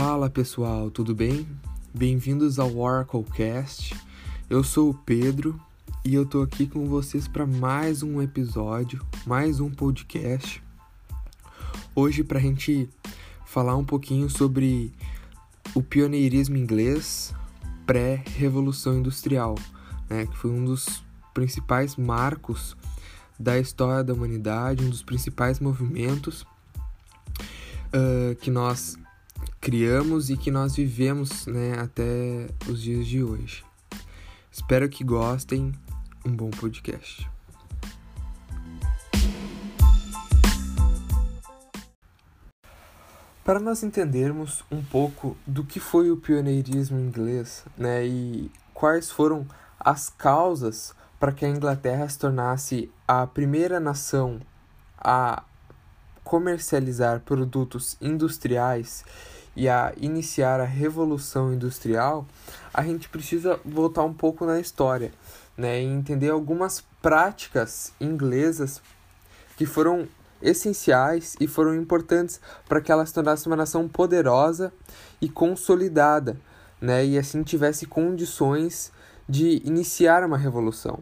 Fala pessoal, tudo bem? Bem-vindos ao Oraclecast. Eu sou o Pedro e eu tô aqui com vocês para mais um episódio, mais um podcast. Hoje para a gente falar um pouquinho sobre o pioneirismo inglês pré-revolução industrial, né? Que foi um dos principais marcos da história da humanidade, um dos principais movimentos uh, que nós criamos e que nós vivemos né, até os dias de hoje. Espero que gostem. Um bom podcast. Para nós entendermos um pouco do que foi o pioneirismo inglês né, e quais foram as causas para que a Inglaterra se tornasse a primeira nação a comercializar produtos industriais e a iniciar a revolução industrial, a gente precisa voltar um pouco na história, né, e entender algumas práticas inglesas que foram essenciais e foram importantes para que ela se tornasse uma nação poderosa e consolidada, né, e assim tivesse condições de iniciar uma revolução.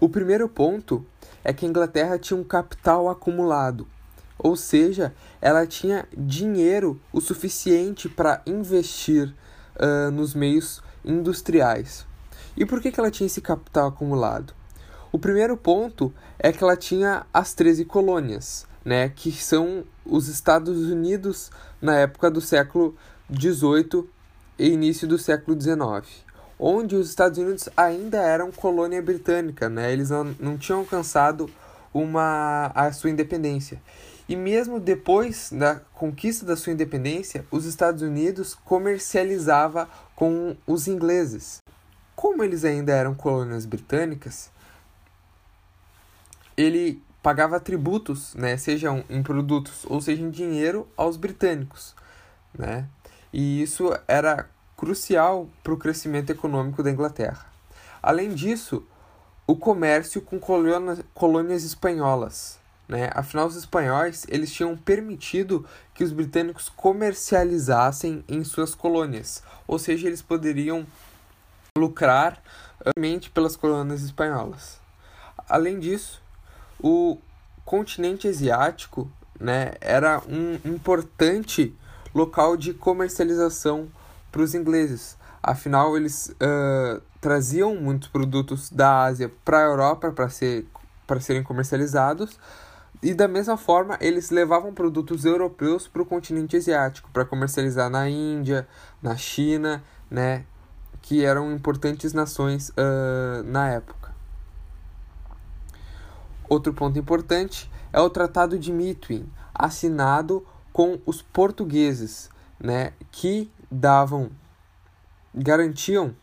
O primeiro ponto é que a Inglaterra tinha um capital acumulado, ou seja, ela tinha dinheiro o suficiente para investir uh, nos meios industriais. E por que, que ela tinha esse capital acumulado? O primeiro ponto é que ela tinha as 13 colônias, né, que são os Estados Unidos na época do século XVIII e início do século XIX, onde os Estados Unidos ainda eram colônia britânica, né, eles não, não tinham alcançado uma, a sua independência. E mesmo depois da conquista da sua independência, os Estados Unidos comercializava com os ingleses. Como eles ainda eram colônias britânicas, ele pagava tributos, né, seja em produtos ou seja em dinheiro, aos britânicos, né? E isso era crucial para o crescimento econômico da Inglaterra. Além disso, o comércio com colônias espanholas, né? Afinal, os espanhóis eles tinham permitido que os britânicos comercializassem em suas colônias, ou seja, eles poderiam lucrar somente pelas colônias espanholas. Além disso, o continente asiático né, era um importante local de comercialização para os ingleses. Afinal, eles uh, traziam muitos produtos da Ásia para a Europa para ser, serem comercializados, e da mesma forma, eles levavam produtos europeus para o continente asiático, para comercializar na Índia, na China, né, que eram importantes nações uh, na época. Outro ponto importante é o Tratado de Mitwin, assinado com os portugueses, né, que davam, garantiam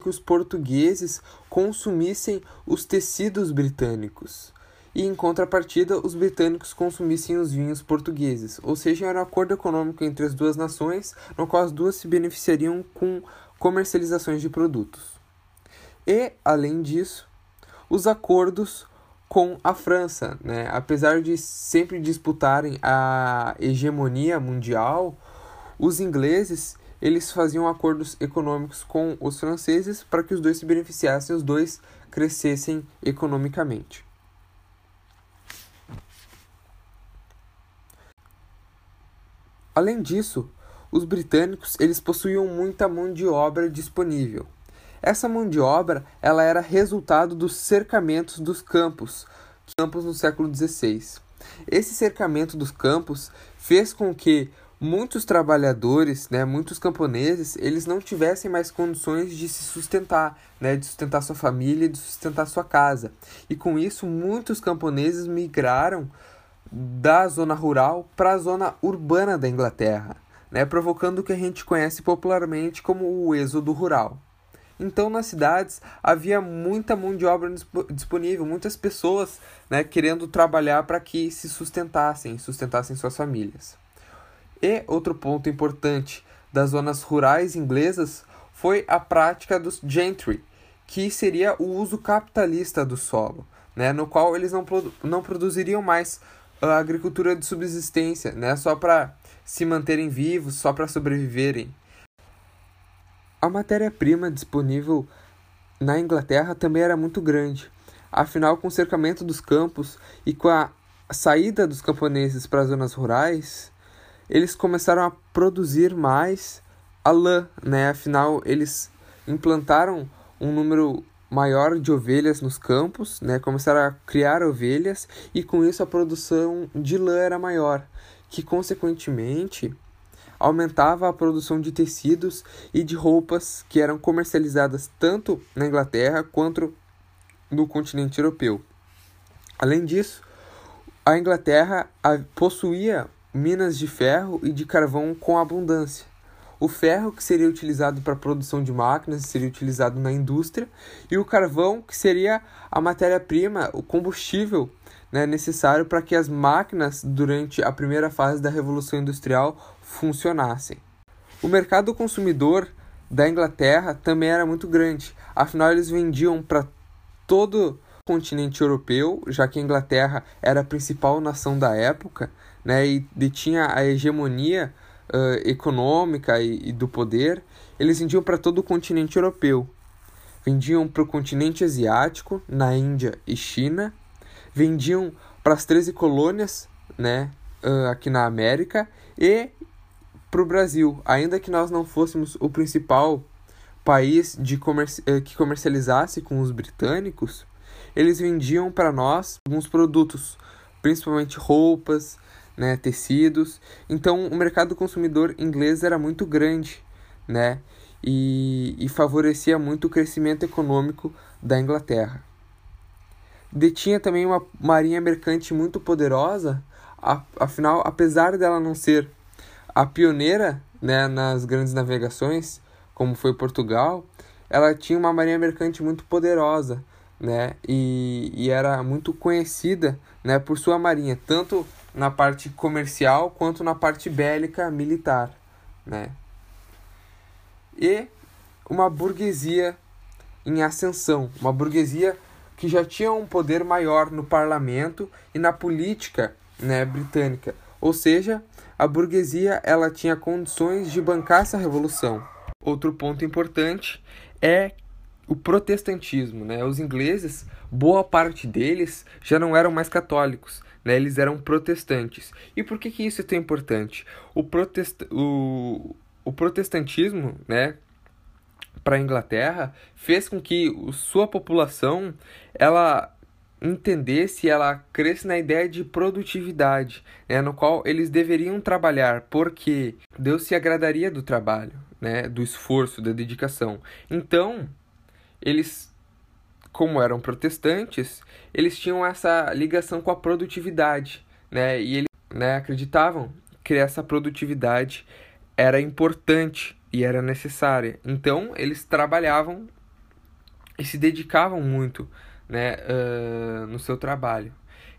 que os portugueses consumissem os tecidos britânicos e, em contrapartida, os britânicos consumissem os vinhos portugueses, ou seja, era um acordo econômico entre as duas nações, no qual as duas se beneficiariam com comercializações de produtos. E, além disso, os acordos com a França, né? apesar de sempre disputarem a hegemonia mundial, os ingleses eles faziam acordos econômicos com os franceses para que os dois se beneficiassem, os dois crescessem economicamente. Além disso, os britânicos eles possuíam muita mão de obra disponível. Essa mão de obra ela era resultado dos cercamentos dos campos, campos no século XVI. Esse cercamento dos campos fez com que muitos trabalhadores, né, muitos camponeses, eles não tivessem mais condições de se sustentar, né, de sustentar sua família, de sustentar sua casa. E com isso, muitos camponeses migraram da zona rural para a zona urbana da Inglaterra, né, provocando o que a gente conhece popularmente como o êxodo rural. Então, nas cidades havia muita mão de obra disponível, muitas pessoas né, querendo trabalhar para que se sustentassem, sustentassem suas famílias. E outro ponto importante das zonas rurais inglesas foi a prática dos gentry, que seria o uso capitalista do solo, né, no qual eles não, não produziriam mais a agricultura de subsistência, né? Só para se manterem vivos, só para sobreviverem. A matéria-prima disponível na Inglaterra também era muito grande. Afinal, com o cercamento dos campos e com a saída dos camponeses para as zonas rurais, eles começaram a produzir mais a lã, né? Afinal, eles implantaram um número maior de ovelhas nos campos, né? Começaram a criar ovelhas e com isso a produção de lã era maior, que consequentemente aumentava a produção de tecidos e de roupas que eram comercializadas tanto na Inglaterra quanto no continente europeu. Além disso, a Inglaterra possuía minas de ferro e de carvão com abundância. O ferro, que seria utilizado para a produção de máquinas, seria utilizado na indústria, e o carvão, que seria a matéria-prima, o combustível né, necessário para que as máquinas, durante a primeira fase da Revolução Industrial, funcionassem. O mercado consumidor da Inglaterra também era muito grande, afinal, eles vendiam para todo o continente europeu, já que a Inglaterra era a principal nação da época né, e detinha a hegemonia uh, econômica e, e, do poder, eles vendiam para todo o continente europeu. Vendiam para o continente asiático, na Índia e China, vendiam para as 13 colônias né, uh, aqui na América e para o Brasil, ainda que nós não fôssemos o principal país de comerci que comercializasse com os britânicos, eles vendiam para nós alguns produtos, principalmente roupas, né, tecidos. Então, o mercado consumidor inglês era muito grande, né, e, e favorecia muito o crescimento econômico da Inglaterra. Detinha também uma marinha mercante muito poderosa, afinal, apesar dela não ser a pioneira né, nas grandes navegações, como foi Portugal, ela tinha uma marinha mercante muito poderosa, né, e, e era muito conhecida, né, por sua marinha, tanto na parte comercial quanto na parte bélica militar, né? E uma burguesia em ascensão, uma burguesia que já tinha um poder maior no parlamento e na política, né, britânica. Ou seja, a burguesia ela tinha condições de bancar essa revolução. Outro ponto importante é o protestantismo, né? Os ingleses, boa parte deles já não eram mais católicos, né, eles eram protestantes. E por que, que isso é tão importante? O, protest... o... o protestantismo, né, para a Inglaterra, fez com que sua população ela entendesse, ela cresce na ideia de produtividade, né, no qual eles deveriam trabalhar, porque Deus se agradaria do trabalho, né, do esforço, da dedicação. Então, eles como eram protestantes, eles tinham essa ligação com a produtividade, né? E eles né, acreditavam que essa produtividade era importante e era necessária. Então, eles trabalhavam e se dedicavam muito né, uh, no seu trabalho.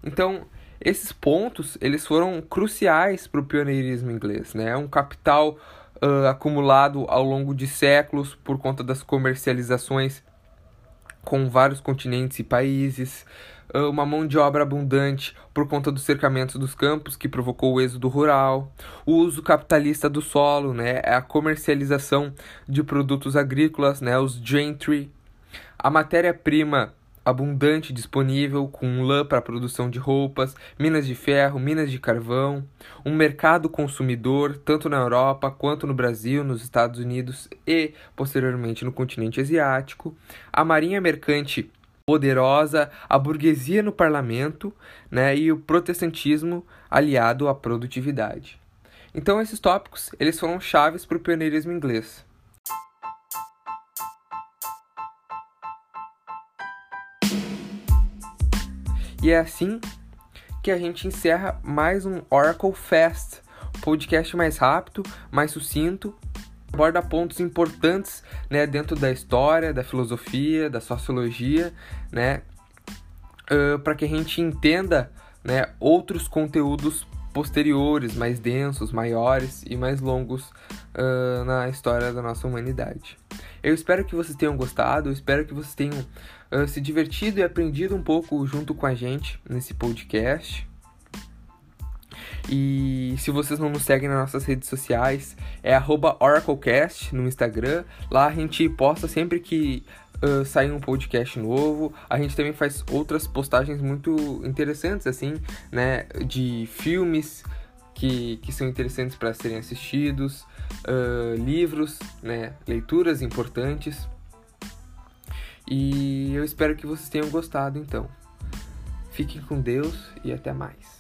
Então, esses pontos eles foram cruciais para o pioneirismo inglês. Né? Um capital uh, acumulado ao longo de séculos por conta das comercializações com vários continentes e países, ah, uma mão de obra abundante por conta dos cercamentos dos campos que provocou o êxodo rural, o uso capitalista do solo, né, a comercialização de produtos agrícolas, né, os gentry, a matéria-prima abundante disponível, com lã para produção de roupas, minas de ferro, minas de carvão, um mercado consumidor, tanto na Europa quanto no Brasil, nos Estados Unidos e posteriormente no continente asiático, a marinha mercante poderosa, a burguesia no parlamento né, e o protestantismo aliado à produtividade. Então esses tópicos eles foram chaves para o pioneirismo inglês. E é assim que a gente encerra mais um Oracle Fest, podcast mais rápido, mais sucinto, aborda pontos importantes né, dentro da história, da filosofia, da sociologia, né, uh, para que a gente entenda né, outros conteúdos posteriores, mais densos, maiores e mais longos uh, na história da nossa humanidade. Eu espero que vocês tenham gostado, eu espero que vocês tenham uh, se divertido e aprendido um pouco junto com a gente nesse podcast. E se vocês não nos seguem nas nossas redes sociais, é OracleCast no Instagram. Lá a gente posta sempre que uh, sair um podcast novo. A gente também faz outras postagens muito interessantes, assim, né? De filmes que, que são interessantes para serem assistidos, uh, livros, né? Leituras importantes. E eu espero que vocês tenham gostado, então. Fiquem com Deus e até mais.